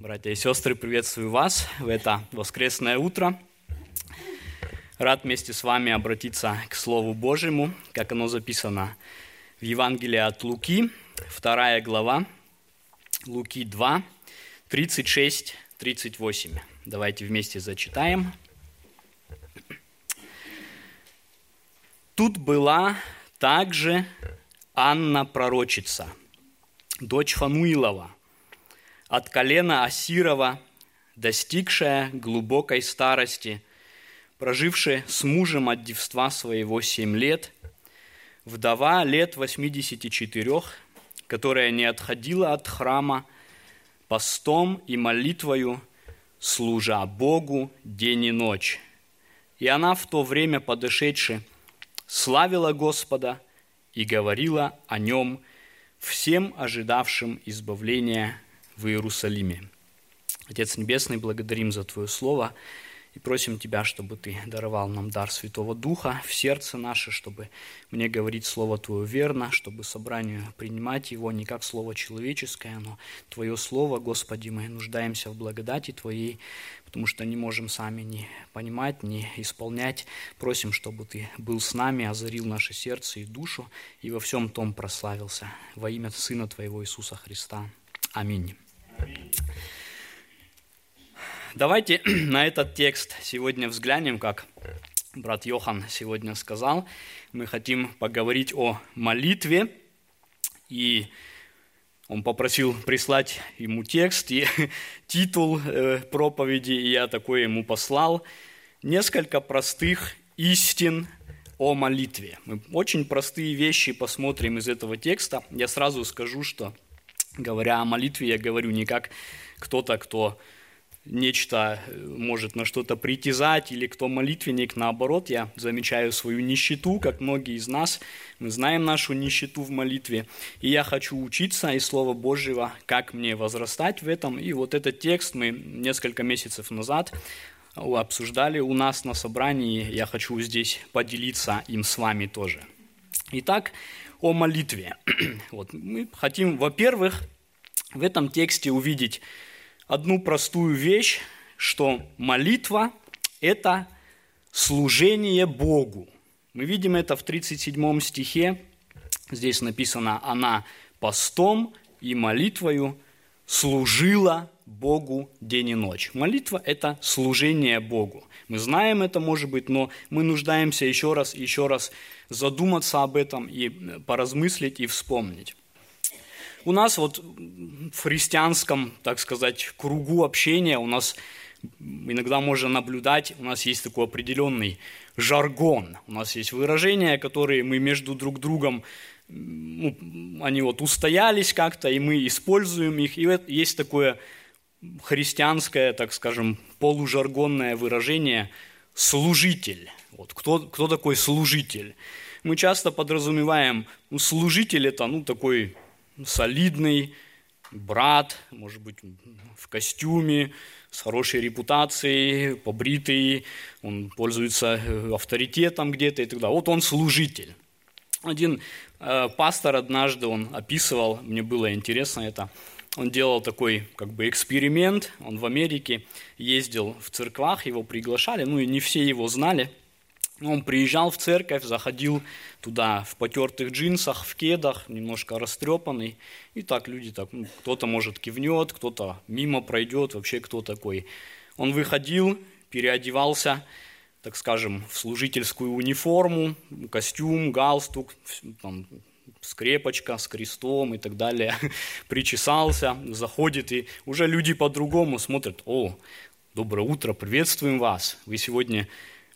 Братья и сестры, приветствую вас в это воскресное утро. Рад вместе с вами обратиться к Слову Божьему, как оно записано в Евангелии от Луки, вторая глава, Луки 2, 36-38. Давайте вместе зачитаем. Тут была также Анна пророчица, дочь Фануилова – от колена Асирова, достигшая глубокой старости, прожившая с мужем от девства своего семь лет, вдова лет 84, которая не отходила от храма, постом и молитвою, служа Богу день и ночь. И она в то время подошедши, славила Господа и говорила о нем всем ожидавшим избавления в Иерусалиме. Отец Небесный, благодарим за Твое Слово и просим Тебя, чтобы Ты даровал нам дар Святого Духа в сердце наше, чтобы мне говорить Слово Твое верно, чтобы собранию принимать его не как Слово человеческое, но Твое Слово, Господи, мы нуждаемся в благодати Твоей, потому что не можем сами ни понимать, ни исполнять. Просим, чтобы Ты был с нами, озарил наше сердце и душу, и во всем том прославился. Во имя Сына Твоего Иисуса Христа. Аминь. Давайте на этот текст сегодня взглянем, как брат Йохан сегодня сказал. Мы хотим поговорить о молитве, и он попросил прислать ему текст и титул э, проповеди, и я такой ему послал. Несколько простых истин о молитве. Мы очень простые вещи посмотрим из этого текста. Я сразу скажу, что Говоря о молитве, я говорю не как кто-то, кто нечто э, может на что-то притязать, или кто молитвенник, наоборот, я замечаю свою нищету, как многие из нас, мы знаем нашу нищету в молитве, и я хочу учиться из Слова Божьего, как мне возрастать в этом, и вот этот текст мы несколько месяцев назад обсуждали у нас на собрании, я хочу здесь поделиться им с вами тоже. Итак, о молитве. Вот, мы хотим, во-первых, в этом тексте увидеть одну простую вещь, что молитва – это служение Богу. Мы видим это в 37 стихе. Здесь написано «Она постом и молитвою служила Богу день и ночь». Молитва – это служение Богу. Мы знаем это, может быть, но мы нуждаемся еще раз и еще раз задуматься об этом и поразмыслить и вспомнить. У нас вот в христианском, так сказать, кругу общения у нас иногда можно наблюдать, у нас есть такой определенный жаргон, у нас есть выражения, которые мы между друг другом, ну, они вот устоялись как-то, и мы используем их, и есть такое христианское, так скажем, полужаргонное выражение «служитель». Вот, кто, кто такой служитель? Мы часто подразумеваем, ну, служитель это ну, такой солидный брат, может быть, в костюме, с хорошей репутацией, побритый, он пользуется э, авторитетом где-то и так далее. Вот он служитель. Один э, пастор однажды он описывал, мне было интересно это, он делал такой как бы эксперимент, он в Америке ездил в церквах, его приглашали, ну и не все его знали. Он приезжал в церковь, заходил туда в потертых джинсах, в кедах, немножко растрепанный. И так люди так, ну, кто-то может кивнет, кто-то мимо пройдет, вообще кто такой. Он выходил, переодевался, так скажем, в служительскую униформу, костюм, галстук, там, скрепочка с крестом и так далее, причесался, заходит, и уже люди по-другому смотрят, о, доброе утро, приветствуем вас, вы сегодня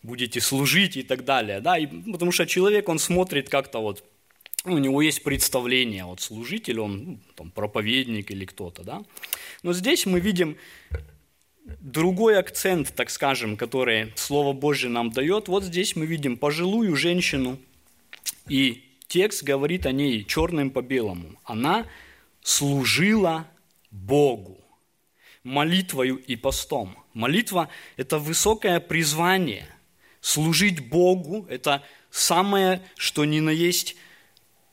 будете служить и так далее, да, и, потому что человек, он смотрит как-то вот, у него есть представление, вот служитель, он ну, там, проповедник или кто-то, да, но здесь мы видим другой акцент, так скажем, который Слово Божье нам дает, вот здесь мы видим пожилую женщину и текст говорит о ней черным по белому. Она служила Богу молитвою и постом. Молитва – это высокое призвание. Служить Богу – это самое, что ни на есть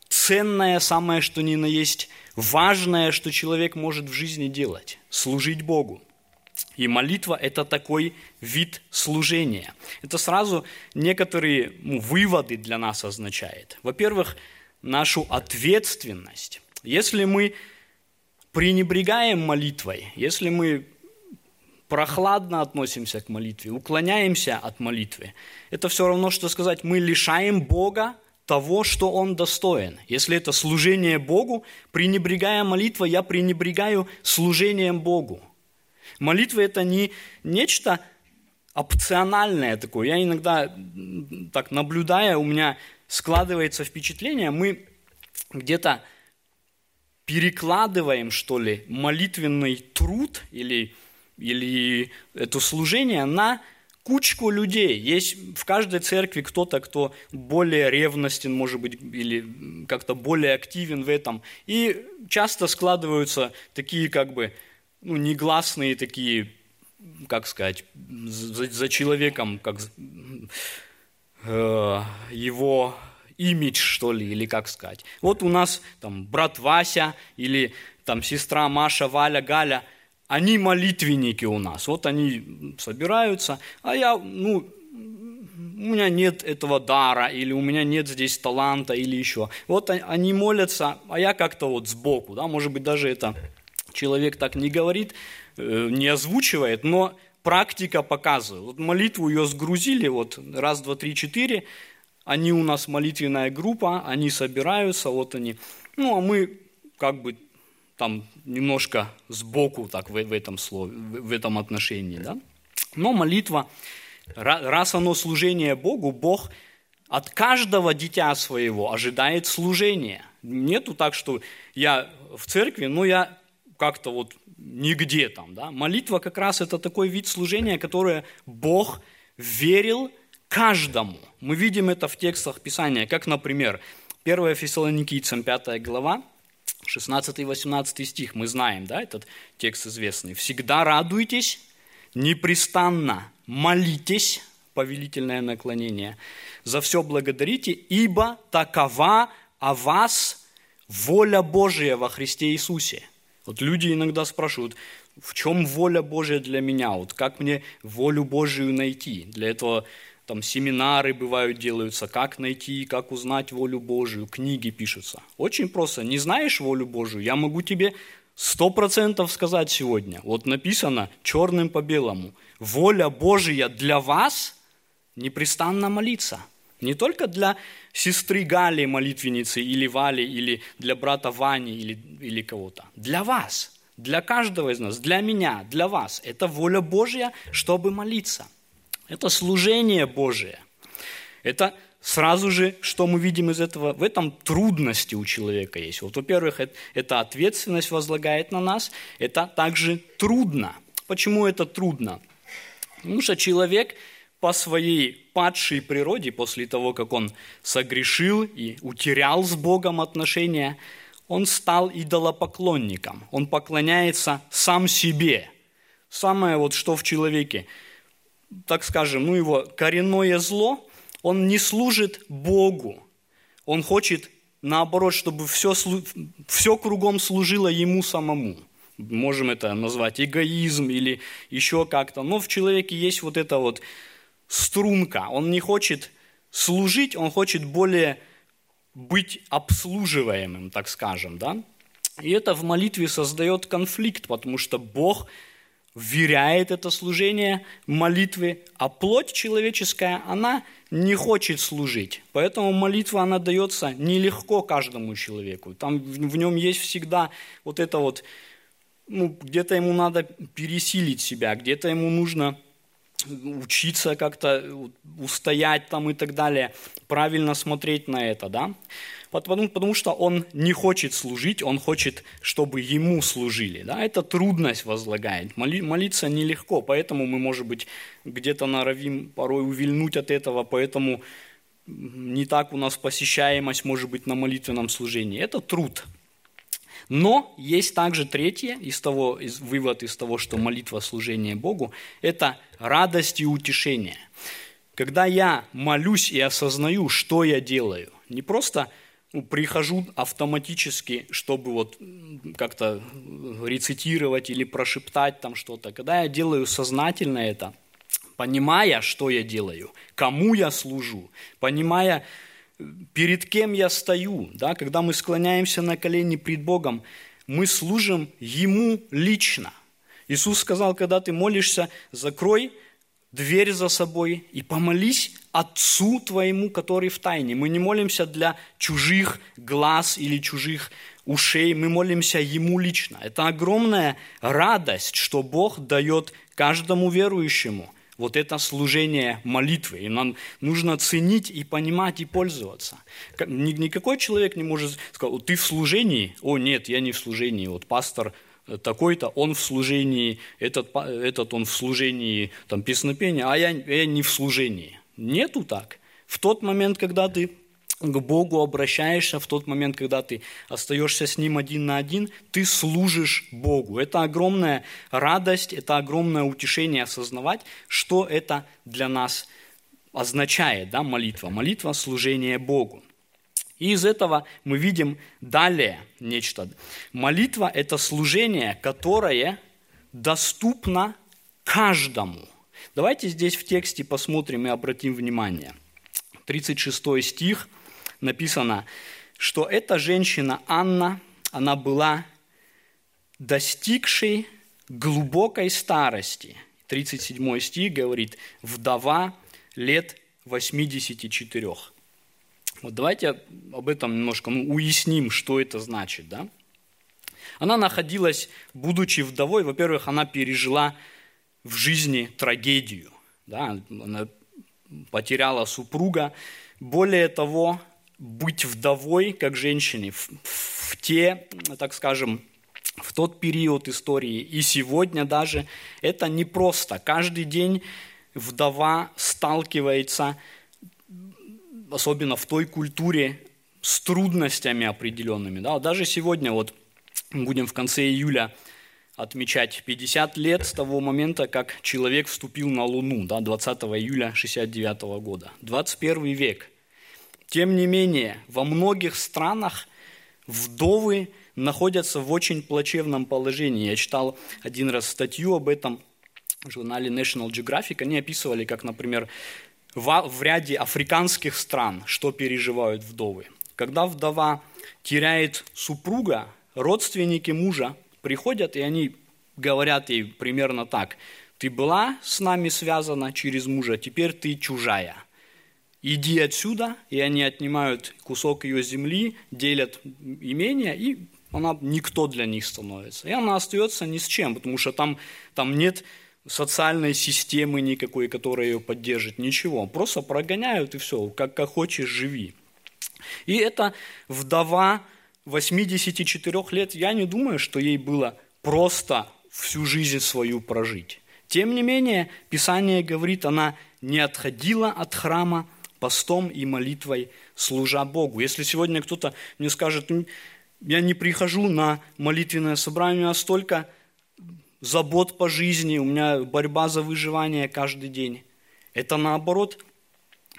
ценное, самое что ни на есть важное, что человек может в жизни делать – служить Богу. И молитва – это такой вид служения. Это сразу некоторые ну, выводы для нас означает. Во-первых, нашу ответственность. Если мы пренебрегаем молитвой, если мы прохладно относимся к молитве, уклоняемся от молитвы, это все равно, что сказать, мы лишаем Бога того, что Он достоин. Если это служение Богу, пренебрегая молитвой, я пренебрегаю служением Богу. Молитва – это не нечто опциональное такое. Я иногда, так наблюдая, у меня складывается впечатление, мы где-то перекладываем, что ли, молитвенный труд или, или это служение на кучку людей. Есть в каждой церкви кто-то, кто более ревностен, может быть, или как-то более активен в этом. И часто складываются такие как бы ну, негласные такие, как сказать, за, за человеком, как э, его имидж, что ли, или как сказать. Вот у нас там брат Вася или там сестра Маша, Валя, Галя, они молитвенники у нас. Вот они собираются, а я, ну, у меня нет этого дара, или у меня нет здесь таланта, или еще. Вот они молятся, а я как-то вот сбоку, да, может быть, даже это человек так не говорит, э, не озвучивает, но практика показывает. Вот молитву ее сгрузили, вот раз, два, три, четыре, они у нас молитвенная группа, они собираются, вот они. Ну, а мы как бы там немножко сбоку так в, в этом слове, в этом отношении, да. Но молитва, раз оно служение Богу, Бог от каждого дитя своего ожидает служения. Нету так, что я в церкви, но я как-то вот нигде там. Да? Молитва как раз это такой вид служения, которое Бог верил каждому. Мы видим это в текстах Писания, как, например, 1 Фессалоникийцам 5 глава, 16-18 стих, мы знаем, да, этот текст известный. «Всегда радуйтесь, непрестанно молитесь, повелительное наклонение, за все благодарите, ибо такова о вас воля Божия во Христе Иисусе». Вот люди иногда спрашивают, в чем воля Божия для меня? Вот как мне волю Божию найти? Для этого там семинары бывают делаются, как найти, как узнать волю Божию, книги пишутся. Очень просто. Не знаешь волю Божию, я могу тебе сто процентов сказать сегодня. Вот написано черным по белому. Воля Божия для вас непрестанно молиться. Не только для сестры Гали, молитвенницы, или Вали, или для брата Вани, или, или кого-то. Для вас, для каждого из нас, для меня, для вас. Это воля Божья, чтобы молиться. Это служение Божие. Это сразу же, что мы видим из этого, в этом трудности у человека есть. Вот, во-первых, это ответственность возлагает на нас, это также трудно. Почему это трудно? Потому что человек по своей падшей природе, после того, как он согрешил и утерял с Богом отношения, он стал идолопоклонником. Он поклоняется сам себе. Самое вот что в человеке, так скажем, ну его коренное зло, он не служит Богу. Он хочет, наоборот, чтобы все, все кругом служило ему самому. Можем это назвать эгоизм или еще как-то. Но в человеке есть вот это вот струнка. Он не хочет служить, он хочет более быть обслуживаемым, так скажем. Да? И это в молитве создает конфликт, потому что Бог вверяет это служение молитвы, а плоть человеческая, она не хочет служить. Поэтому молитва, она дается нелегко каждому человеку. Там в нем есть всегда вот это вот, ну, где-то ему надо пересилить себя, где-то ему нужно учиться как-то устоять там и так далее, правильно смотреть на это, да? Потому, потому что он не хочет служить, он хочет, чтобы ему служили, да? Это трудность возлагает. Моли, молиться нелегко, поэтому мы, может быть, где-то норовим порой увильнуть от этого, поэтому не так у нас посещаемость может быть на молитвенном служении. Это труд, но есть также третье из того, из, вывод из того, что молитва служение Богу, это радость и утешение. Когда я молюсь и осознаю, что я делаю, не просто ну, прихожу автоматически, чтобы вот как-то рецитировать или прошептать там что-то. Когда я делаю сознательно это, понимая, что я делаю, кому я служу, понимая, перед кем я стою, да, когда мы склоняемся на колени пред Богом, мы служим Ему лично. Иисус сказал, когда ты молишься, закрой дверь за собой и помолись Отцу твоему, который в тайне. Мы не молимся для чужих глаз или чужих ушей, мы молимся Ему лично. Это огромная радость, что Бог дает каждому верующему вот это служение молитвы. И нам нужно ценить и понимать и пользоваться. Никакой человек не может сказать, ты в служении? О, нет, я не в служении. Вот пастор такой-то, он в служении, этот, этот он в служении там, песнопения, а я, я не в служении. Нету так. В тот момент, когда ты к Богу обращаешься, в тот момент, когда ты остаешься с Ним один на один, ты служишь Богу. Это огромная радость, это огромное утешение осознавать, что это для нас означает, да, молитва. Молитва – служение Богу. И из этого мы видим далее нечто. Молитва – это служение, которое доступно каждому. Давайте здесь в тексте посмотрим и обратим внимание. 36 стих написано, что эта женщина Анна, она была достигшей глубокой старости. 37 стих говорит, вдова лет 84. Вот давайте об этом немножко ну, уясним, что это значит. Да? Она находилась, будучи вдовой, во-первых, она пережила в жизни трагедию. Да? Она потеряла супруга. Более того, быть вдовой, как женщине, в, в те, так скажем, в тот период истории и сегодня даже, это непросто. Каждый день вдова сталкивается особенно в той культуре, с трудностями определенными. Да? Даже сегодня, вот будем в конце июля отмечать 50 лет с того момента, как человек вступил на Луну, да, 20 июля 69 года. 21 век. Тем не менее, во многих странах вдовы находятся в очень плачевном положении. Я читал один раз статью об этом в журнале National Geographic. Они описывали, как, например, в, ряде африканских стран, что переживают вдовы. Когда вдова теряет супруга, родственники мужа приходят, и они говорят ей примерно так. Ты была с нами связана через мужа, теперь ты чужая. Иди отсюда, и они отнимают кусок ее земли, делят имение, и она никто для них становится. И она остается ни с чем, потому что там, там нет социальной системы никакой, которая ее поддержит, ничего. Просто прогоняют и все, как, как хочешь, живи. И эта вдова 84 лет, я не думаю, что ей было просто всю жизнь свою прожить. Тем не менее, Писание говорит, она не отходила от храма постом и молитвой, служа Богу. Если сегодня кто-то мне скажет, я не прихожу на молитвенное собрание, у меня столько забот по жизни, у меня борьба за выживание каждый день. Это наоборот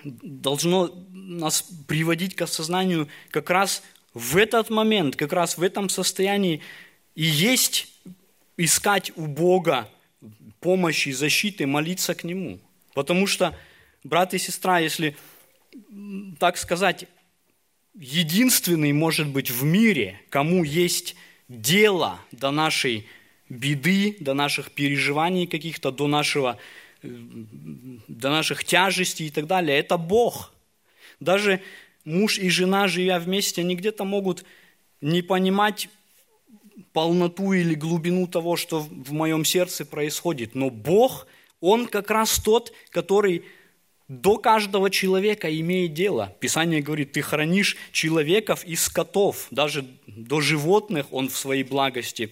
должно нас приводить к осознанию как раз в этот момент, как раз в этом состоянии и есть искать у Бога помощи, защиты, молиться к Нему. Потому что, брат и сестра, если так сказать, единственный, может быть, в мире, кому есть дело до нашей беды, до наших переживаний каких-то, до, нашего, до наших тяжестей и так далее. Это Бог. Даже муж и жена, живя вместе, они где-то могут не понимать полноту или глубину того, что в моем сердце происходит. Но Бог, Он как раз тот, который до каждого человека имеет дело. Писание говорит, ты хранишь человеков и скотов, даже до животных Он в своей благости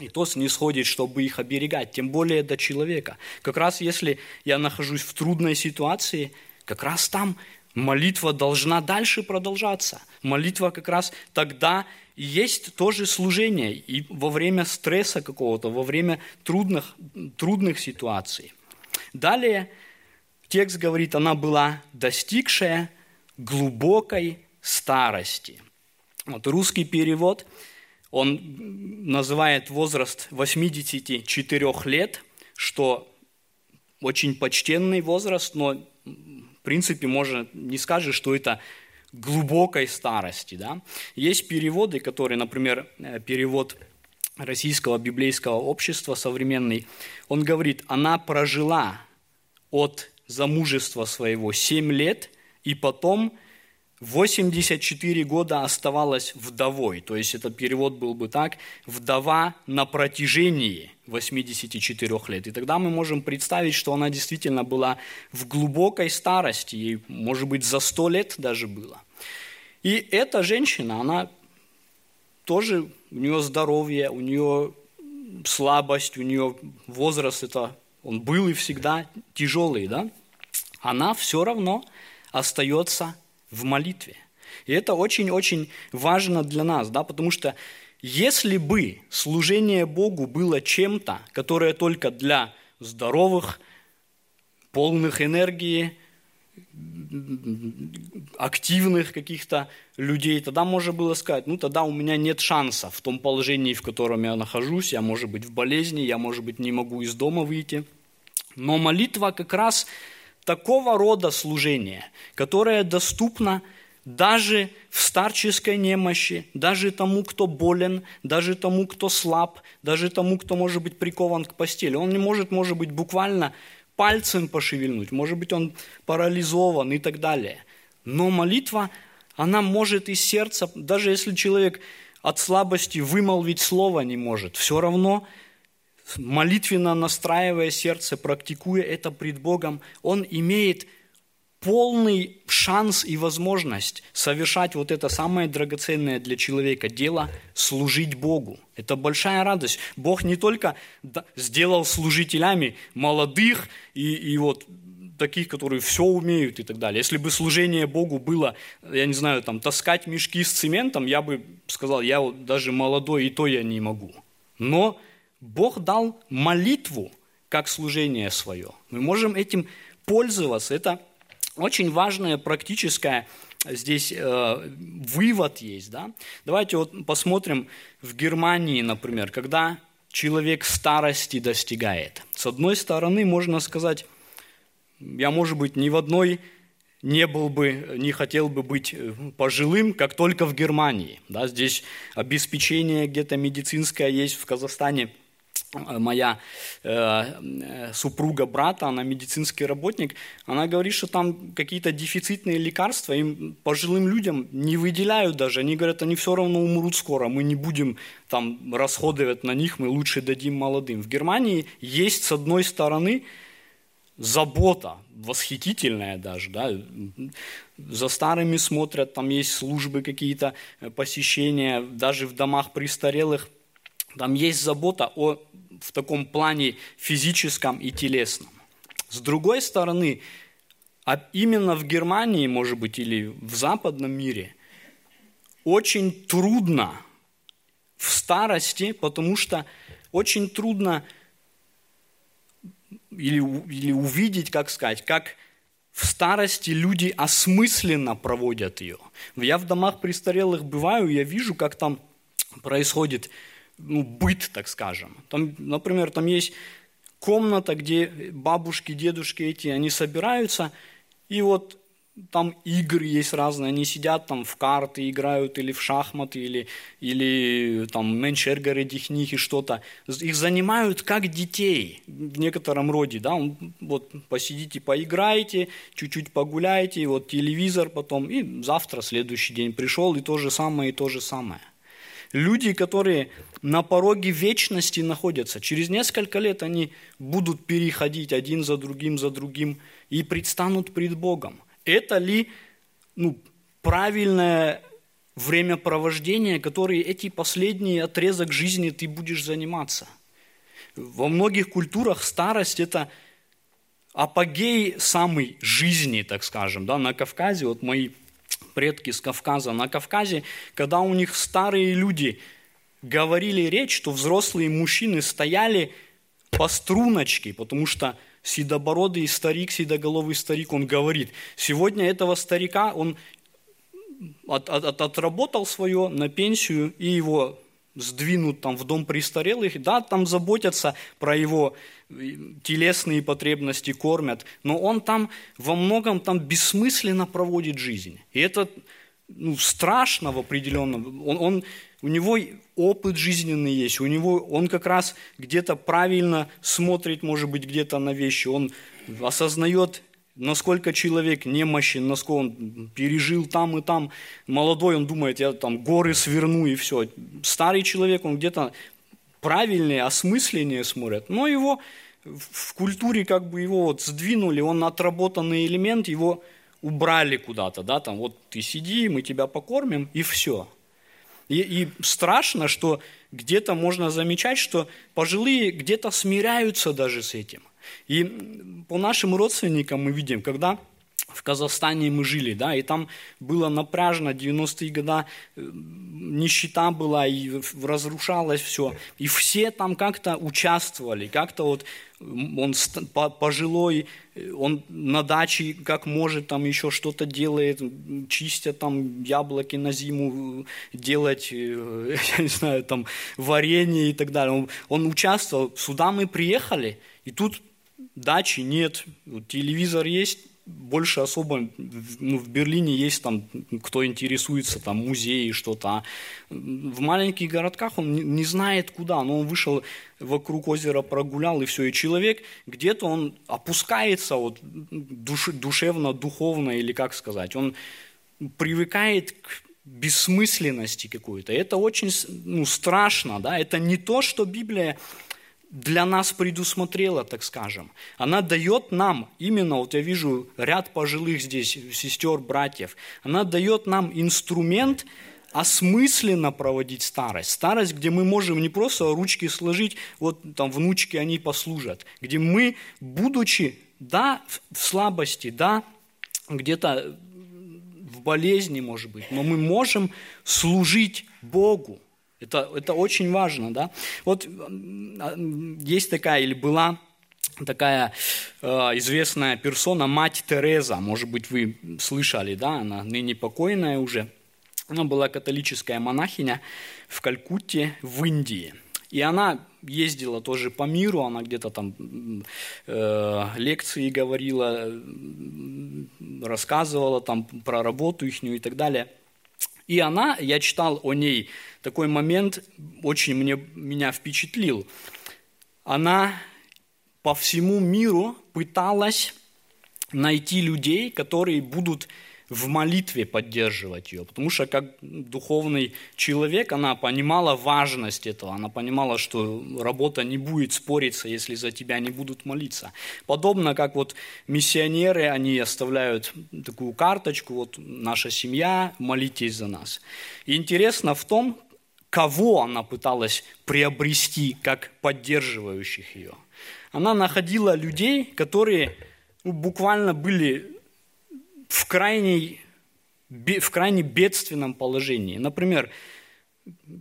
и то снисходит, чтобы их оберегать, тем более до человека. Как раз если я нахожусь в трудной ситуации, как раз там молитва должна дальше продолжаться. Молитва как раз тогда есть тоже служение и во время стресса какого-то, во время трудных, трудных ситуаций. Далее текст говорит, она была достигшая глубокой старости. Вот русский перевод, он называет возраст 84 лет, что очень почтенный возраст, но в принципе можно не скажешь, что это глубокой старости. Да? Есть переводы, которые, например, э, перевод Российского библейского общества современный, он говорит, она прожила от замужества своего 7 лет, и потом 84 года оставалась вдовой. То есть этот перевод был бы так, вдова на протяжении 84 лет. И тогда мы можем представить, что она действительно была в глубокой старости, ей, может быть, за 100 лет даже было. И эта женщина, она тоже, у нее здоровье, у нее слабость, у нее возраст, это он был и всегда тяжелый, да? Она все равно остается в молитве. И это очень-очень важно для нас, да, потому что если бы служение Богу было чем-то, которое только для здоровых, полных энергии, активных каких-то людей, тогда можно было сказать, ну тогда у меня нет шанса в том положении, в котором я нахожусь, я, может быть, в болезни, я, может быть, не могу из дома выйти. Но молитва как раз такого рода служение, которое доступно даже в старческой немощи, даже тому, кто болен, даже тому, кто слаб, даже тому, кто может быть прикован к постели. Он не может, может быть, буквально пальцем пошевельнуть, может быть, он парализован и так далее. Но молитва, она может из сердца, даже если человек от слабости вымолвить слово не может, все равно молитвенно настраивая сердце, практикуя это пред Богом, он имеет полный шанс и возможность совершать вот это самое драгоценное для человека дело – служить Богу. Это большая радость. Бог не только сделал служителями молодых и, и вот таких, которые все умеют и так далее. Если бы служение Богу было, я не знаю, там, таскать мешки с цементом, я бы сказал, я вот даже молодой, и то я не могу. Но Бог дал молитву как служение свое. Мы можем этим пользоваться. Это очень важное практическое здесь э, вывод есть. Да? Давайте вот посмотрим в Германии, например, когда человек старости достигает. С одной стороны, можно сказать, я, может быть, ни в одной не был бы, не хотел бы быть э, пожилым, как только в Германии. Да, здесь обеспечение где-то медицинское есть в Казахстане – моя э, супруга брата, она медицинский работник, она говорит, что там какие-то дефицитные лекарства им пожилым людям не выделяют даже. Они говорят, они все равно умрут скоро, мы не будем там расходовать на них, мы лучше дадим молодым. В Германии есть с одной стороны забота, восхитительная даже, да, за старыми смотрят, там есть службы какие-то, посещения, даже в домах престарелых – там есть забота о, в таком плане физическом и телесном. С другой стороны, а именно в Германии, может быть, или в западном мире, очень трудно в старости, потому что очень трудно или, или увидеть, как сказать, как в старости люди осмысленно проводят ее. Я в домах престарелых бываю, я вижу, как там происходит ну, быт, так скажем. Там, например, там есть комната, где бабушки, дедушки эти, они собираются, и вот там игры есть разные, они сидят там в карты играют, или в шахматы, или, или там меншергеры дихнихи что-то. Их занимают как детей в некотором роде, да, вот посидите, поиграете, чуть-чуть погуляете, вот телевизор потом, и завтра, следующий день пришел, и то же самое, и то же самое. Люди, которые на пороге вечности находятся, через несколько лет они будут переходить один за другим, за другим и предстанут пред Богом. Это ли ну, правильное времяпровождение, которое эти последние отрезок жизни ты будешь заниматься? Во многих культурах старость – это апогей самой жизни, так скажем. Да? На Кавказе, вот мои предки с Кавказа. На Кавказе, когда у них старые люди говорили речь, то взрослые мужчины стояли по струночке, потому что седобородый старик, седоголовый старик, он говорит, сегодня этого старика, он от, от, отработал свое на пенсию, и его сдвинут там в дом престарелых, да, там заботятся про его э, телесные потребности, кормят, но он там во многом там бессмысленно проводит жизнь. И это ну, страшно в определенном. Он, он, у него опыт жизненный есть, у него, он как раз где-то правильно смотрит, может быть, где-то на вещи, он осознает насколько человек немощен, насколько он пережил там и там. Молодой, он думает, я там горы сверну и все. Старый человек, он где-то правильнее, осмысленнее смотрит. Но его в культуре как бы его вот сдвинули, он отработанный элемент, его убрали куда-то, да, там вот ты сиди, мы тебя покормим, и все. И, и страшно, что где-то можно замечать, что пожилые где-то смиряются даже с этим. И по нашим родственникам мы видим, когда в Казахстане мы жили, да, и там было напряжно, 90-е годы э, нищета была, и разрушалось все. И все там как-то участвовали, как-то вот он пожилой, э, он на даче как может там еще что-то делает, чистят там яблоки на зиму, э, делать, я не знаю, там варенье и так далее. Он, он участвовал. Сюда мы приехали, и тут дачи нет, телевизор есть, больше особо, ну, в Берлине есть там, кто интересуется, там, музеи, что-то. А в маленьких городках он не, знает куда, но он вышел вокруг озера, прогулял, и все. И человек где-то он опускается вот, душ, душевно, духовно, или как сказать, он привыкает к бессмысленности какой-то. Это очень ну, страшно, да, это не то, что Библия для нас предусмотрела, так скажем. Она дает нам, именно, вот я вижу ряд пожилых здесь, сестер, братьев, она дает нам инструмент осмысленно проводить старость. Старость, где мы можем не просто ручки сложить, вот там внучки они послужат, где мы, будучи, да, в слабости, да, где-то в болезни, может быть, но мы можем служить Богу. Это, это очень важно, да. Вот есть такая или была такая э, известная персона, мать Тереза, может быть, вы слышали, да, она ныне покойная уже. Она была католическая монахиня в Калькутте, в Индии. И она ездила тоже по миру, она где-то там э, лекции говорила, рассказывала там про работу их и так далее. И она, я читал о ней такой момент, очень мне, меня впечатлил. Она по всему миру пыталась найти людей, которые будут в молитве поддерживать ее, потому что как духовный человек она понимала важность этого, она понимала, что работа не будет спориться, если за тебя не будут молиться. Подобно как вот миссионеры, они оставляют такую карточку, вот наша семья, молитесь за нас. И интересно в том, кого она пыталась приобрести как поддерживающих ее. Она находила людей, которые ну, буквально были в, крайней, в крайне бедственном положении. Например,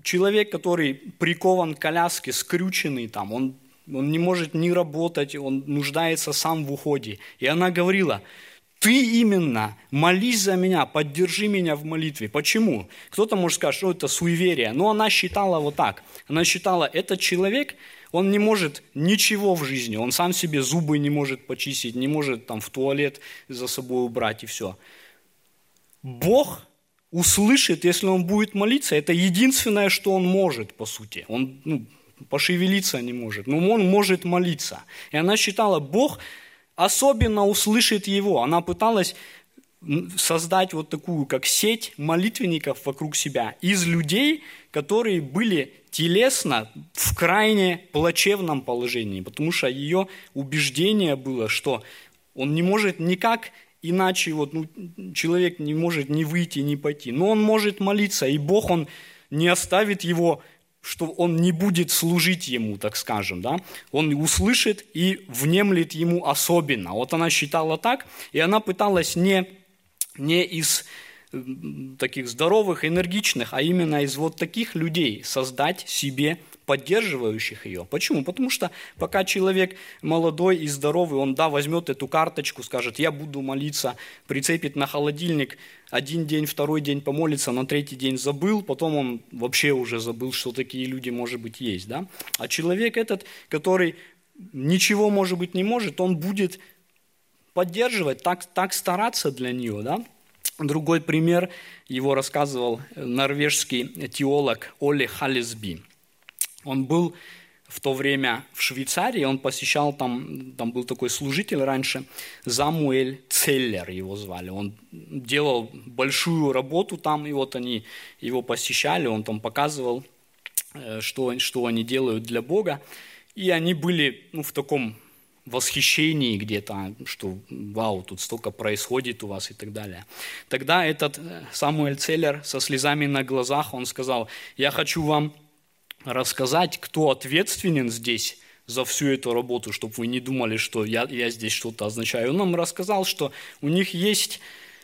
человек, который прикован к коляске, скрюченный там, он, он не может ни работать, он нуждается сам в уходе. И она говорила, ты именно молись за меня, поддержи меня в молитве. Почему? Кто-то может сказать, что это суеверие, но она считала вот так. Она считала, этот человек – он не может ничего в жизни, он сам себе зубы не может почистить, не может там в туалет за собой убрать и все. Бог услышит, если он будет молиться, это единственное, что он может, по сути. Он ну, пошевелиться не может, но он может молиться. И она считала, Бог особенно услышит его. Она пыталась создать вот такую, как сеть молитвенников вокруг себя из людей, которые были телесно в крайне плачевном положении, потому что ее убеждение было, что он не может никак иначе, вот, ну, человек не может ни выйти, ни пойти, но он может молиться, и Бог, он не оставит его, что он не будет служить ему, так скажем, да, он услышит и внемлет ему особенно. Вот она считала так, и она пыталась не, не из таких здоровых, энергичных, а именно из вот таких людей создать себе поддерживающих ее. Почему? Потому что пока человек молодой и здоровый, он, да, возьмет эту карточку, скажет, я буду молиться, прицепит на холодильник, один день, второй день помолится, на третий день забыл, потом он вообще уже забыл, что такие люди, может быть, есть, да. А человек этот, который ничего, может быть, не может, он будет поддерживать, так, так стараться для нее, да. Другой пример, его рассказывал норвежский теолог Оле Халисби. Он был в то время в Швейцарии, он посещал там, там был такой служитель раньше, Замуэль Целлер его звали. Он делал большую работу там, и вот они его посещали, он там показывал, э, что, что они делают для Бога. И они были ну, в таком восхищении где-то, что вау, тут столько происходит у вас и так далее. Тогда этот э, Самуэль Целлер со слезами на глазах, он сказал, я хочу вам рассказать, кто ответственен здесь за всю эту работу, чтобы вы не думали, что я, я здесь что-то означаю. Он нам рассказал, что у них есть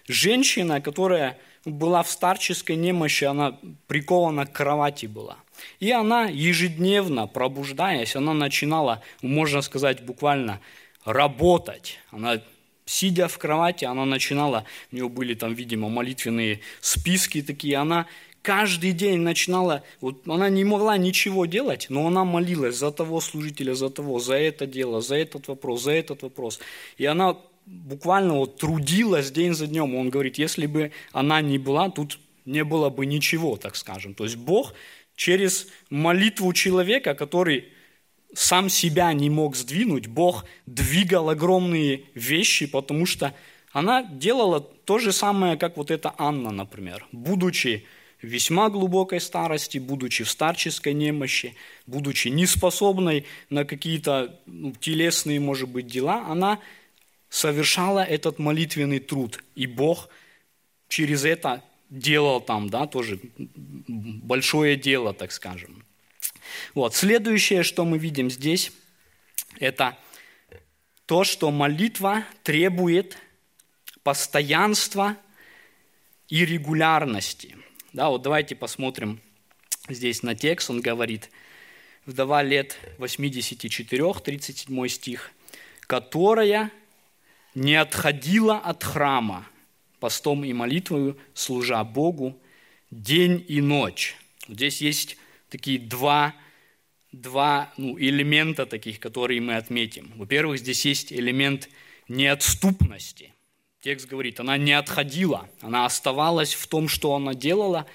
женщина, которая была в старческой немощи, она прикована к кровати была. И она ежедневно, пробуждаясь, она начинала, можно сказать, буквально работать. Она сидя в кровати, она начинала, у нее были там, видимо, молитвенные списки такие, она каждый день начинала, вот она не могла ничего делать, но она молилась за того служителя, за того, за это дело, за этот вопрос, за этот вопрос. И она буквально вот трудилась день за днем. Он говорит, если бы она не была, тут не было бы ничего, так скажем. То есть Бог через молитву человека, который сам себя не мог сдвинуть, Бог двигал огромные вещи, потому что она делала то же самое, как вот эта Анна, например. Будучи весьма глубокой старости, будучи в старческой немощи, будучи неспособной на какие-то ну, телесные, может быть, дела, она совершала этот молитвенный труд. И Бог через это делал там, да, тоже большое дело, так скажем. Вот. Следующее, что мы видим здесь, это то, что молитва требует постоянства и регулярности – да, вот давайте посмотрим здесь на текст. Он говорит, вдова лет 84, 37 стих, которая не отходила от храма, постом и молитвою, служа Богу день и ночь. Здесь есть такие два, два ну, элемента таких, которые мы отметим. Во-первых, здесь есть элемент неотступности. Текст говорит, она не отходила, она оставалась в том, что она делала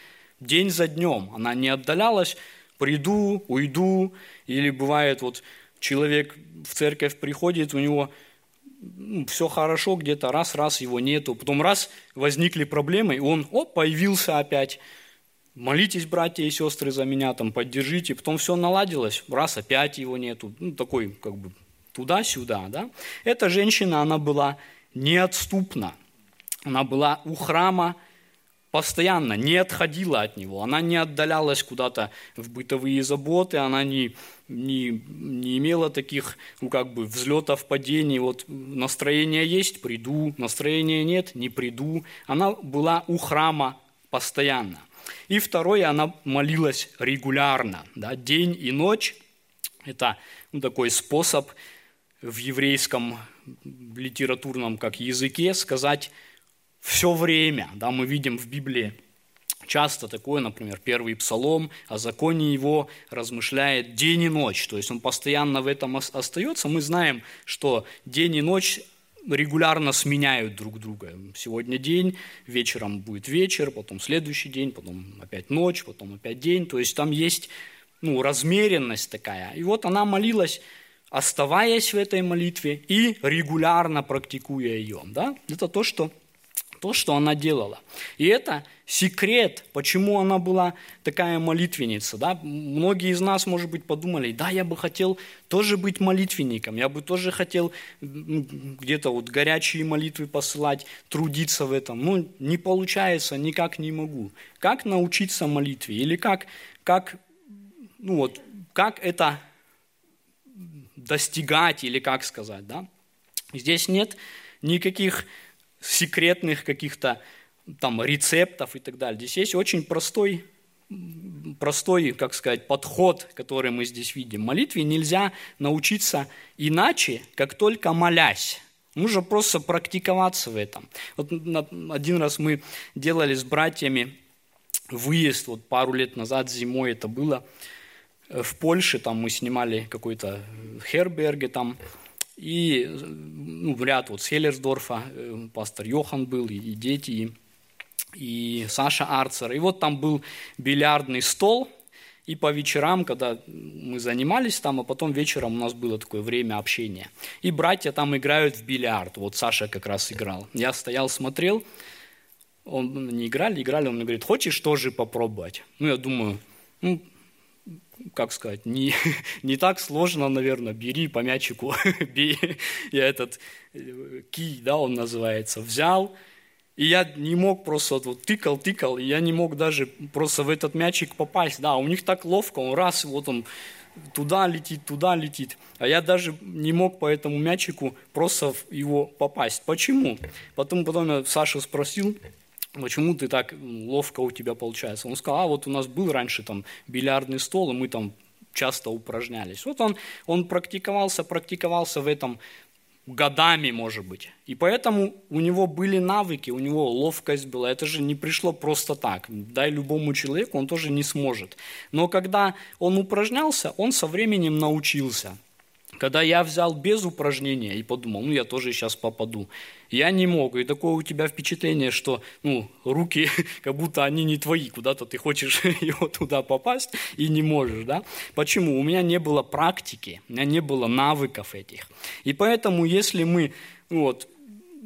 день за днем. Она не отдалялась, приду, уйду, или бывает, вот человек в церковь приходит, у него все хорошо, где-то раз-раз его нету, потом раз возникли проблемы, и он, оп, появился опять. Молитесь, братья и сестры, за меня, там, поддержите. Потом все наладилось, раз опять его нету. Ну, такой, как бы, туда-сюда, да. Эта женщина, она была неотступна. Она была у храма постоянно, не отходила от него. Она не отдалялась куда-то в бытовые заботы, она не, не, не имела таких ну, как бы взлетов, падений. Вот настроение есть, приду, настроения нет, не приду. Она была у храма постоянно. И второе, она молилась регулярно, да, день и ночь. Это ну, такой способ в еврейском литературном как языке сказать все время. Да, мы видим в Библии часто такое, например, первый псалом, о законе его размышляет день и ночь, то есть он постоянно в этом остается. Мы знаем, что день и ночь регулярно сменяют друг друга. Сегодня день, вечером будет вечер, потом следующий день, потом опять ночь, потом опять день. То есть там есть ну, размеренность такая. И вот она молилась оставаясь в этой молитве и регулярно практикуя ее. Да? Это то что, то, что она делала. И это секрет, почему она была такая молитвенница. Да? Многие из нас, может быть, подумали, да, я бы хотел тоже быть молитвенником, я бы тоже хотел где-то вот горячие молитвы посылать, трудиться в этом. Ну, не получается, никак не могу. Как научиться молитве? Или как, как, ну вот, как это достигать или как сказать, да? Здесь нет никаких секретных каких-то там рецептов и так далее. Здесь есть очень простой простой, как сказать, подход, который мы здесь видим. Молитве нельзя научиться иначе, как только молясь. Нужно просто практиковаться в этом. Вот один раз мы делали с братьями выезд, вот пару лет назад зимой это было, э, в Польше, там мы снимали какой-то Херберге там, и ну, ряд вот с Хеллерсдорфа, э, пастор Йохан был, и, и дети, и и Саша Арцер. И вот там был бильярдный стол, и по вечерам, когда мы занимались там, а потом вечером у нас было такое время общения. И братья там играют в бильярд. Вот Саша как раз играл. Я стоял, смотрел. Он не играли, играли. Он мне говорит, хочешь тоже попробовать? Ну, я думаю, ну, как сказать, не, не так сложно, наверное, бери по мячику, бей. Я этот э, кий, да, он называется, взял, и я не мог просто вот, тыкал, тыкал, и я не мог даже просто в этот мячик попасть. Да, у них так ловко, он раз, вот он туда летит, туда летит. А я даже не мог по этому мячику просто его попасть. Почему? Потом, потом я Сашу спросил, почему ты так ловко у тебя получается. Он сказал, а вот у нас был раньше там бильярдный стол, и мы там часто упражнялись. Вот он, он практиковался, практиковался в этом годами, может быть. И поэтому у него были навыки, у него ловкость была. Это же не пришло просто так. Дай любому человеку, он тоже не сможет. Но когда он упражнялся, он со временем научился. Когда я взял без упражнения и подумал, ну я тоже сейчас попаду, я не мог. И такое у тебя впечатление, что ну, руки, как будто они не твои, куда-то ты хочешь его туда попасть и не можешь. Да? Почему? У меня не было практики, у меня не было навыков этих. И поэтому, если мы ну вот,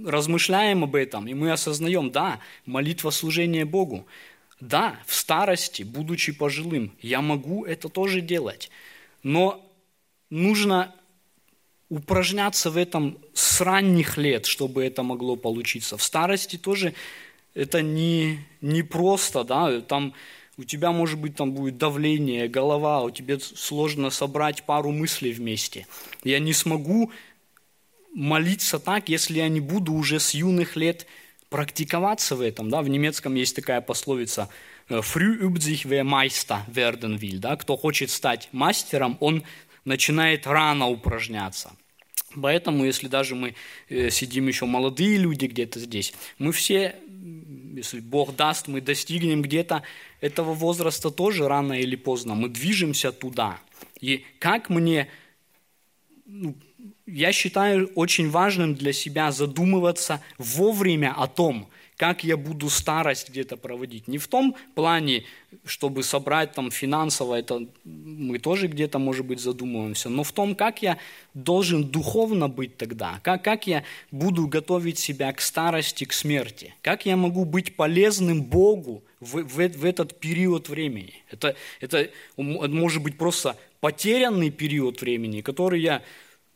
размышляем об этом, и мы осознаем, да, молитва служения Богу, да, в старости, будучи пожилым, я могу это тоже делать. Но нужно упражняться в этом с ранних лет, чтобы это могло получиться. В старости тоже это не, не просто, да, там у тебя, может быть, там будет давление, голова, у тебя сложно собрать пару мыслей вместе. Я не смогу молиться так, если я не буду уже с юных лет практиковаться в этом. Да? В немецком есть такая пословица «Früh übt sich wer Meister werden will». Да? Кто хочет стать мастером, он начинает рано упражняться. Поэтому, если даже мы э, сидим еще молодые люди где-то здесь, мы все, если Бог даст, мы достигнем где-то этого возраста тоже рано или поздно. Мы движемся туда. И как мне, ну, я считаю очень важным для себя задумываться вовремя о том, как я буду старость где-то проводить. Не в том плане, чтобы собрать там финансово, это мы тоже где-то, может быть, задумываемся, но в том, как я должен духовно быть тогда, как, как я буду готовить себя к старости, к смерти, как я могу быть полезным Богу в, в, в этот период времени. Это, это может быть просто потерянный период времени, который я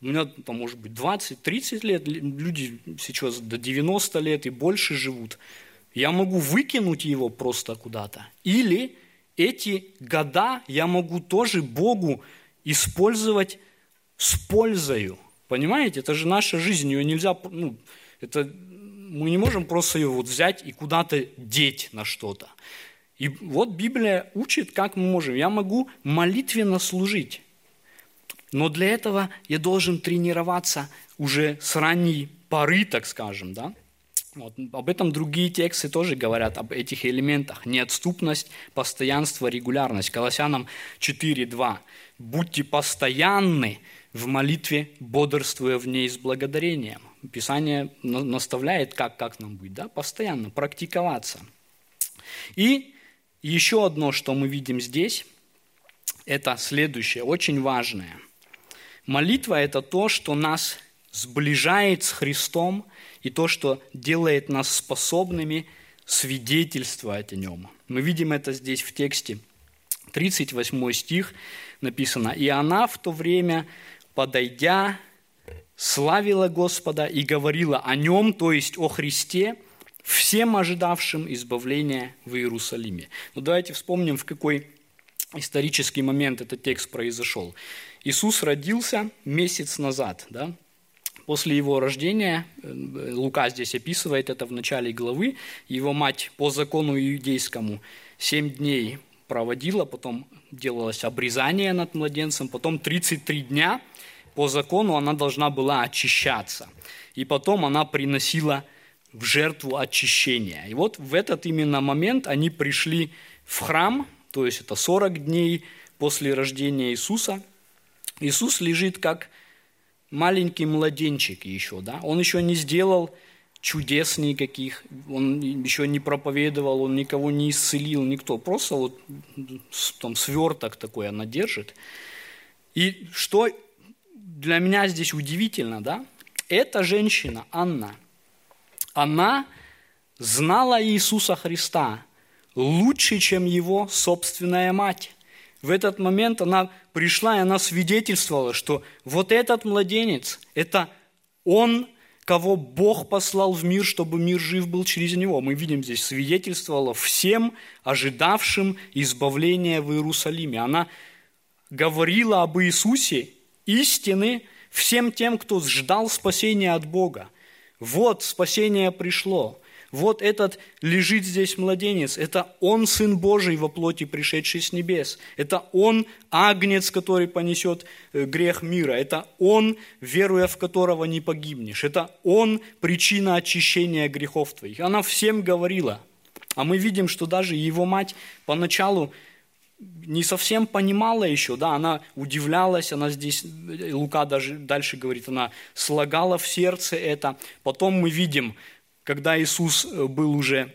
у меня там может быть 20-30 лет, люди сейчас до 90 лет и больше живут. Я могу выкинуть его просто куда-то. Или эти года я могу тоже Богу использовать с пользою. Понимаете, это же наша жизнь, ее нельзя, ну, это, мы не можем просто ее вот взять и куда-то деть на что-то. И вот Библия учит, как мы можем. Я могу молитвенно служить. Но для этого я должен тренироваться уже с ранней поры, так скажем, да? Вот. Об этом другие тексты тоже говорят, об этих элементах. Неотступность, постоянство, регулярность. Колоссянам 4.2. «Будьте постоянны в молитве, бодрствуя в ней с благодарением». Писание наставляет, как, как нам быть, да? постоянно практиковаться. И еще одно, что мы видим здесь, это следующее, очень важное – Молитва – это то, что нас сближает с Христом и то, что делает нас способными свидетельствовать о Нем. Мы видим это здесь в тексте. 38 стих написано. «И она в то время, подойдя, славила Господа и говорила о Нем, то есть о Христе, всем ожидавшим избавления в Иерусалиме». Ну, давайте вспомним, в какой исторический момент этот текст произошел. Иисус родился месяц назад, да? после его рождения, э, Лука здесь описывает это в начале главы, его мать по закону иудейскому семь дней проводила, потом делалось обрезание над младенцем, потом 33 дня по закону она должна была очищаться. И потом она приносила в жертву очищения. И вот в этот именно момент они пришли в храм, то есть это 40 дней после рождения Иисуса. Иисус лежит как маленький младенчик еще, да, он еще не сделал чудес никаких, он еще не проповедовал, он никого не исцелил, никто, просто вот там сверток такой она держит. И что для меня здесь удивительно, да, эта женщина, Анна, она знала Иисуса Христа лучше, чем его собственная мать. В этот момент она пришла и она свидетельствовала, что вот этот младенец – это он, кого Бог послал в мир, чтобы мир жив был через него. Мы видим здесь, свидетельствовала всем ожидавшим избавления в Иерусалиме. Она говорила об Иисусе истины всем тем, кто ждал спасения от Бога. Вот спасение пришло. Вот этот лежит здесь младенец. Это он, Сын Божий во плоти, пришедший с небес. Это он, агнец, который понесет э, грех мира. Это он, веруя в которого не погибнешь. Это он, причина очищения грехов твоих. Она всем говорила. А мы видим, что даже его мать поначалу не совсем понимала еще, да, она удивлялась, она здесь, Лука даже дальше говорит, она слагала в сердце это. Потом мы видим, когда Иисус э, был уже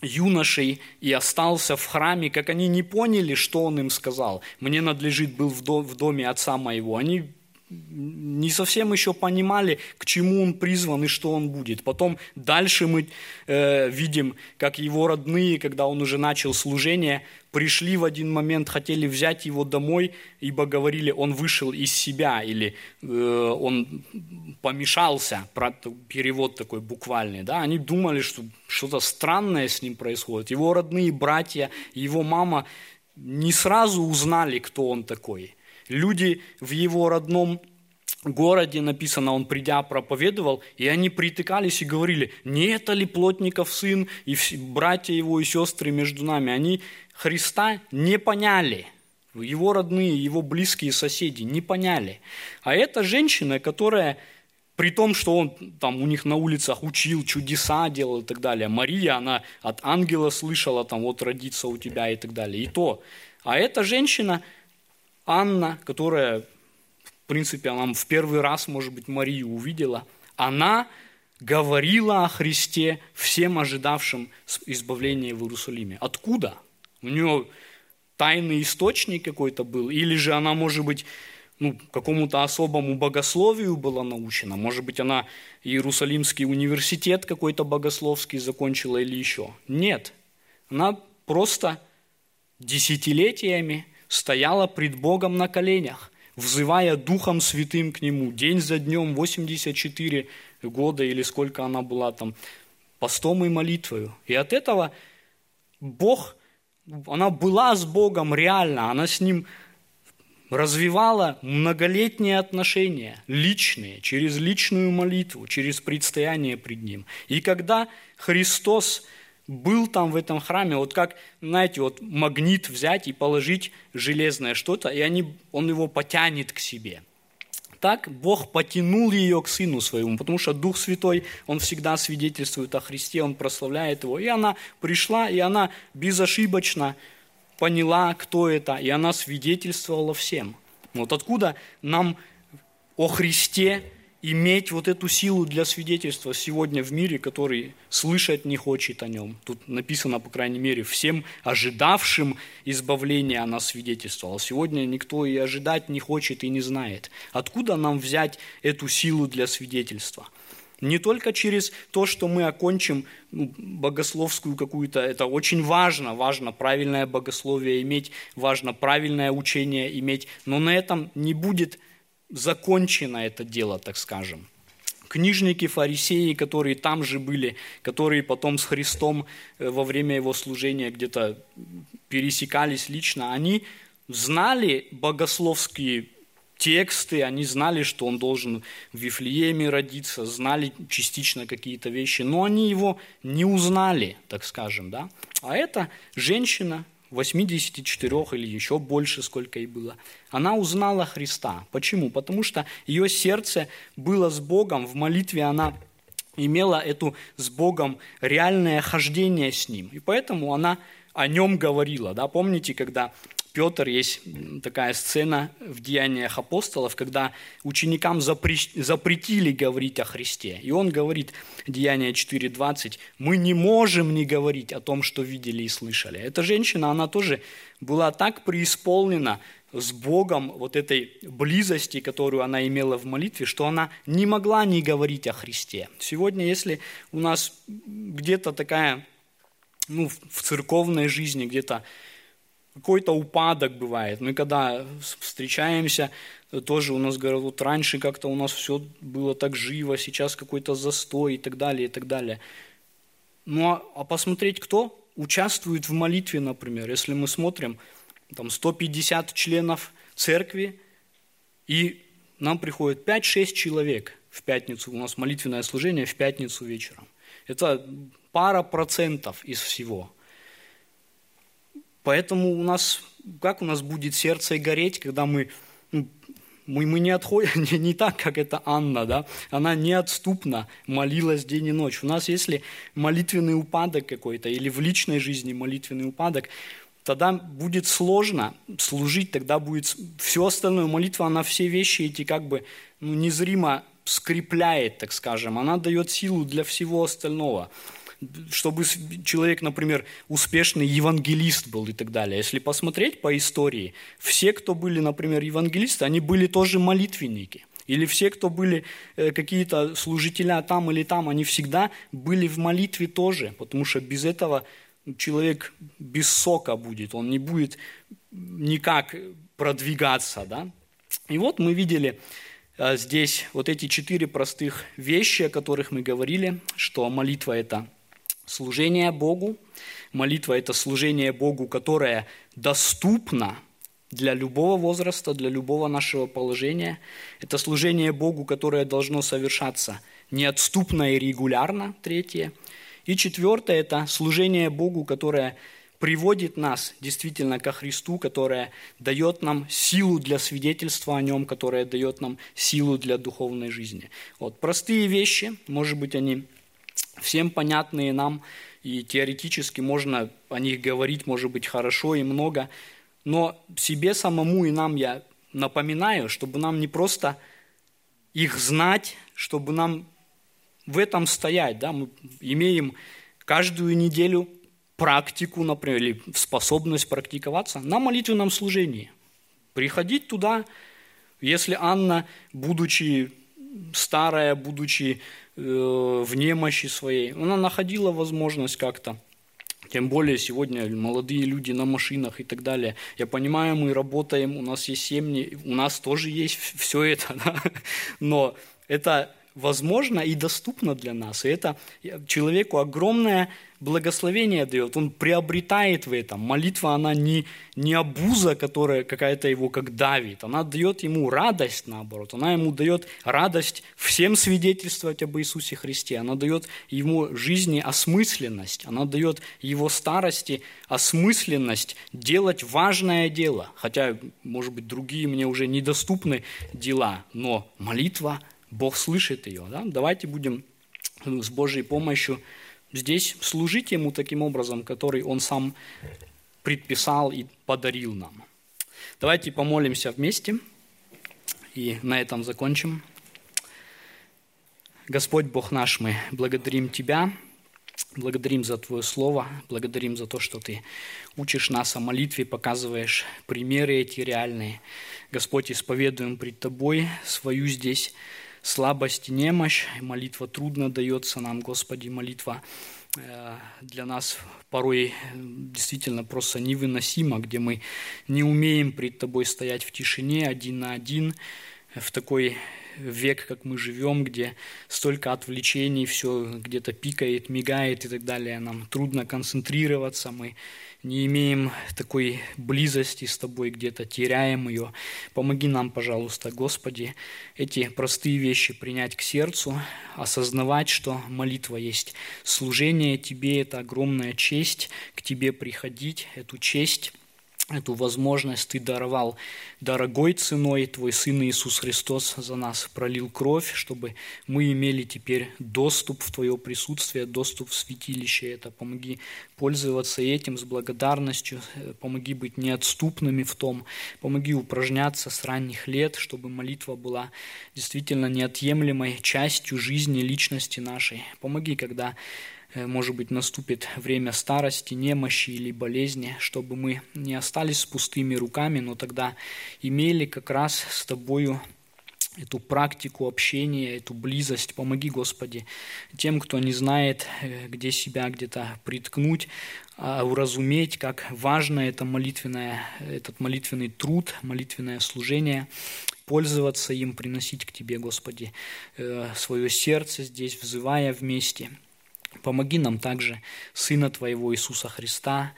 юношей и остался в храме, как они не поняли, что Он им сказал. «Мне надлежит был в доме отца моего». Они не совсем еще понимали, к чему он призван и что он будет. Потом дальше мы э, видим, как его родные, когда он уже начал служение, пришли в один момент, хотели взять его домой, ибо говорили, он вышел из себя или э, он помешался, перевод такой буквальный. Да? Они думали, что что-то странное с ним происходит. Его родные братья, его мама не сразу узнали, кто он такой – Люди в его родном городе, написано, он придя проповедовал, и они притыкались и говорили, не это ли плотников сын, и братья его и сестры между нами. Они Христа не поняли. Его родные, его близкие соседи не поняли. А эта женщина, которая при том, что он там у них на улицах учил, чудеса делал и так далее. Мария, она от ангела слышала, там, вот родится у тебя и так далее. И то. А эта женщина, Анна, которая, в принципе, она в первый раз, может быть, Марию увидела, она говорила о Христе всем ожидавшим избавления в Иерусалиме. Откуда? У нее тайный источник какой-то был, или же она, может быть, ну, какому-то особому богословию была научена, может быть, она Иерусалимский университет какой-то богословский закончила или еще. Нет, она просто десятилетиями стояла пред Богом на коленях, взывая Духом Святым к Нему день за днем, 84 года или сколько она была там, постом и молитвою. И от этого Бог, она была с Богом реально, она с Ним развивала многолетние отношения, личные, через личную молитву, через предстояние пред Ним. И когда Христос был там в этом храме, вот как, знаете, вот магнит взять и положить железное что-то, и они, он его потянет к себе. Так Бог потянул ее к Сыну Своему, потому что Дух Святой, Он всегда свидетельствует о Христе, Он прославляет Его. И она пришла, и она безошибочно поняла, кто это, и она свидетельствовала всем. Вот откуда нам о Христе иметь вот эту силу для свидетельства сегодня в мире, который слышать не хочет о нем. Тут написано, по крайней мере, всем ожидавшим избавления она свидетельствовала. Сегодня никто и ожидать не хочет и не знает. Откуда нам взять эту силу для свидетельства? Не только через то, что мы окончим ну, богословскую какую-то, это очень важно, важно правильное богословие иметь, важно правильное учение иметь, но на этом не будет закончено это дело, так скажем. Книжники, фарисеи, которые там же были, которые потом с Христом э, во время его служения где-то пересекались лично, они знали богословские тексты, они знали, что он должен в Вифлееме родиться, знали частично какие-то вещи, но они его не узнали, так скажем, да. А эта женщина, 84 или еще больше, сколько ей было, она узнала Христа. Почему? Потому что ее сердце было с Богом, в молитве она имела эту с Богом реальное хождение с Ним. И поэтому она о нем говорила. Да? Помните, когда Петр, есть такая сцена в Деяниях апостолов, когда ученикам запретили говорить о Христе. И он говорит, Деяния 4.20, мы не можем не говорить о том, что видели и слышали. Эта женщина, она тоже была так преисполнена с Богом вот этой близости, которую она имела в молитве, что она не могла не говорить о Христе. Сегодня, если у нас где-то такая, ну, в церковной жизни где-то какой-то упадок бывает. Мы когда встречаемся, тоже у нас говорят, вот раньше как-то у нас все было так живо, сейчас какой-то застой и так далее, и так далее. Ну а, а посмотреть, кто участвует в молитве, например, если мы смотрим, там 150 членов церкви, и нам приходит 5-6 человек в пятницу, у нас молитвенное служение в пятницу вечером. Это пара процентов из всего – Поэтому у нас, как у нас будет сердце гореть, когда мы, ну, мы, мы не отходим, не, не так, как это Анна, да? она неотступно молилась день и ночь. У нас, если молитвенный упадок какой-то, или в личной жизни молитвенный упадок, тогда будет сложно служить, тогда будет все остальное. Молитва, она все вещи эти как бы ну, незримо скрепляет, так скажем, она дает силу для всего остального чтобы человек, например, успешный евангелист был и так далее. Если посмотреть по истории, все, кто были, например, евангелисты, они были тоже молитвенники. Или все, кто были э, какие-то служителя там или там, они всегда были в молитве тоже, потому что без этого человек без сока будет, он не будет никак продвигаться. Да? И вот мы видели э, здесь вот эти четыре простых вещи, о которых мы говорили, что молитва – это Служение Богу, молитва – это служение Богу, которое доступно для любого возраста, для любого нашего положения. Это служение Богу, которое должно совершаться неотступно и регулярно, третье. И четвертое – это служение Богу, которое приводит нас действительно ко Христу, которое дает нам силу для свидетельства о Нем, которое дает нам силу для духовной жизни. Вот простые вещи, может быть, они всем понятные нам, и теоретически можно о них говорить, может быть, хорошо и много, но себе самому и нам я напоминаю, чтобы нам не просто их знать, чтобы нам в этом стоять. Да? Мы имеем каждую неделю практику, например, или способность практиковаться на молитвенном служении. Приходить туда, если Анна, будучи старая, будучи в немощи своей. Она находила возможность как-то. Тем более сегодня молодые люди на машинах и так далее. Я понимаю, мы работаем, у нас есть семьи, у нас тоже есть все это, да? но это возможно и доступно для нас. И это человеку огромное благословение дает, он приобретает в этом. Молитва, она не, не обуза, которая какая-то его как давит, она дает ему радость, наоборот, она ему дает радость всем свидетельствовать об Иисусе Христе, она дает ему жизни осмысленность, она дает его старости осмысленность делать важное дело, хотя, может быть, другие мне уже недоступны дела, но молитва, Бог слышит ее. Да? Давайте будем с Божьей помощью здесь служить Ему таким образом, который Он сам предписал и подарил нам. Давайте помолимся вместе и на этом закончим. Господь Бог наш, мы благодарим Тебя, благодарим за Твое Слово, благодарим за то, что Ты учишь нас о молитве, показываешь примеры эти реальные. Господь, исповедуем пред Тобой свою здесь слабость и немощь. Молитва трудно дается нам, Господи, молитва э, для нас порой действительно просто невыносима, где мы не умеем пред Тобой стоять в тишине один на один, в такой век, как мы живем, где столько отвлечений, все где-то пикает, мигает и так далее. Нам трудно концентрироваться, мы не имеем такой близости с Тобой, где-то теряем ее. Помоги нам, пожалуйста, Господи, эти простые вещи принять к сердцу, осознавать, что молитва есть служение Тебе, это огромная честь к Тебе приходить, эту честь эту возможность ты даровал дорогой ценой. Твой Сын Иисус Христос за нас пролил кровь, чтобы мы имели теперь доступ в Твое присутствие, доступ в святилище. Это помоги пользоваться этим с благодарностью, помоги быть неотступными в том, помоги упражняться с ранних лет, чтобы молитва была действительно неотъемлемой частью жизни личности нашей. Помоги, когда Э, может быть, наступит время старости, немощи или болезни, чтобы мы не остались с пустыми руками, но тогда имели как раз с Тобою эту практику общения, эту близость. Помоги, Господи, тем, кто не знает, э, где себя где-то приткнуть, а уразуметь, как важно это молитвенное, этот молитвенный труд, молитвенное служение, пользоваться им, приносить к Тебе, Господи, э, свое сердце здесь, взывая вместе – Помоги нам также Сына Твоего Иисуса Христа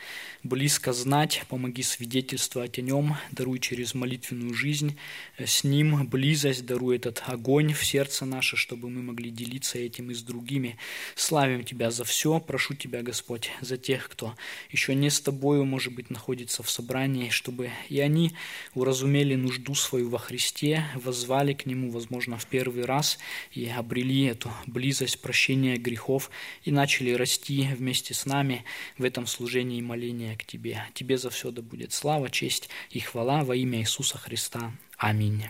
близко знать, помоги свидетельствовать о Нем, даруй через молитвенную жизнь с Ним близость, даруй этот огонь в сердце наше, чтобы мы могли делиться этим и с другими. Славим Тебя за все, прошу Тебя, Господь, за тех, кто еще не с Тобою, может быть, находится в собрании, чтобы и они уразумели нужду свою во Христе, воззвали к Нему, возможно, в первый раз и обрели эту близость прощения грехов и начали расти вместе с нами в этом служении и молении к Тебе. Тебе за все да будет слава, честь и хвала во имя Иисуса Христа. Аминь.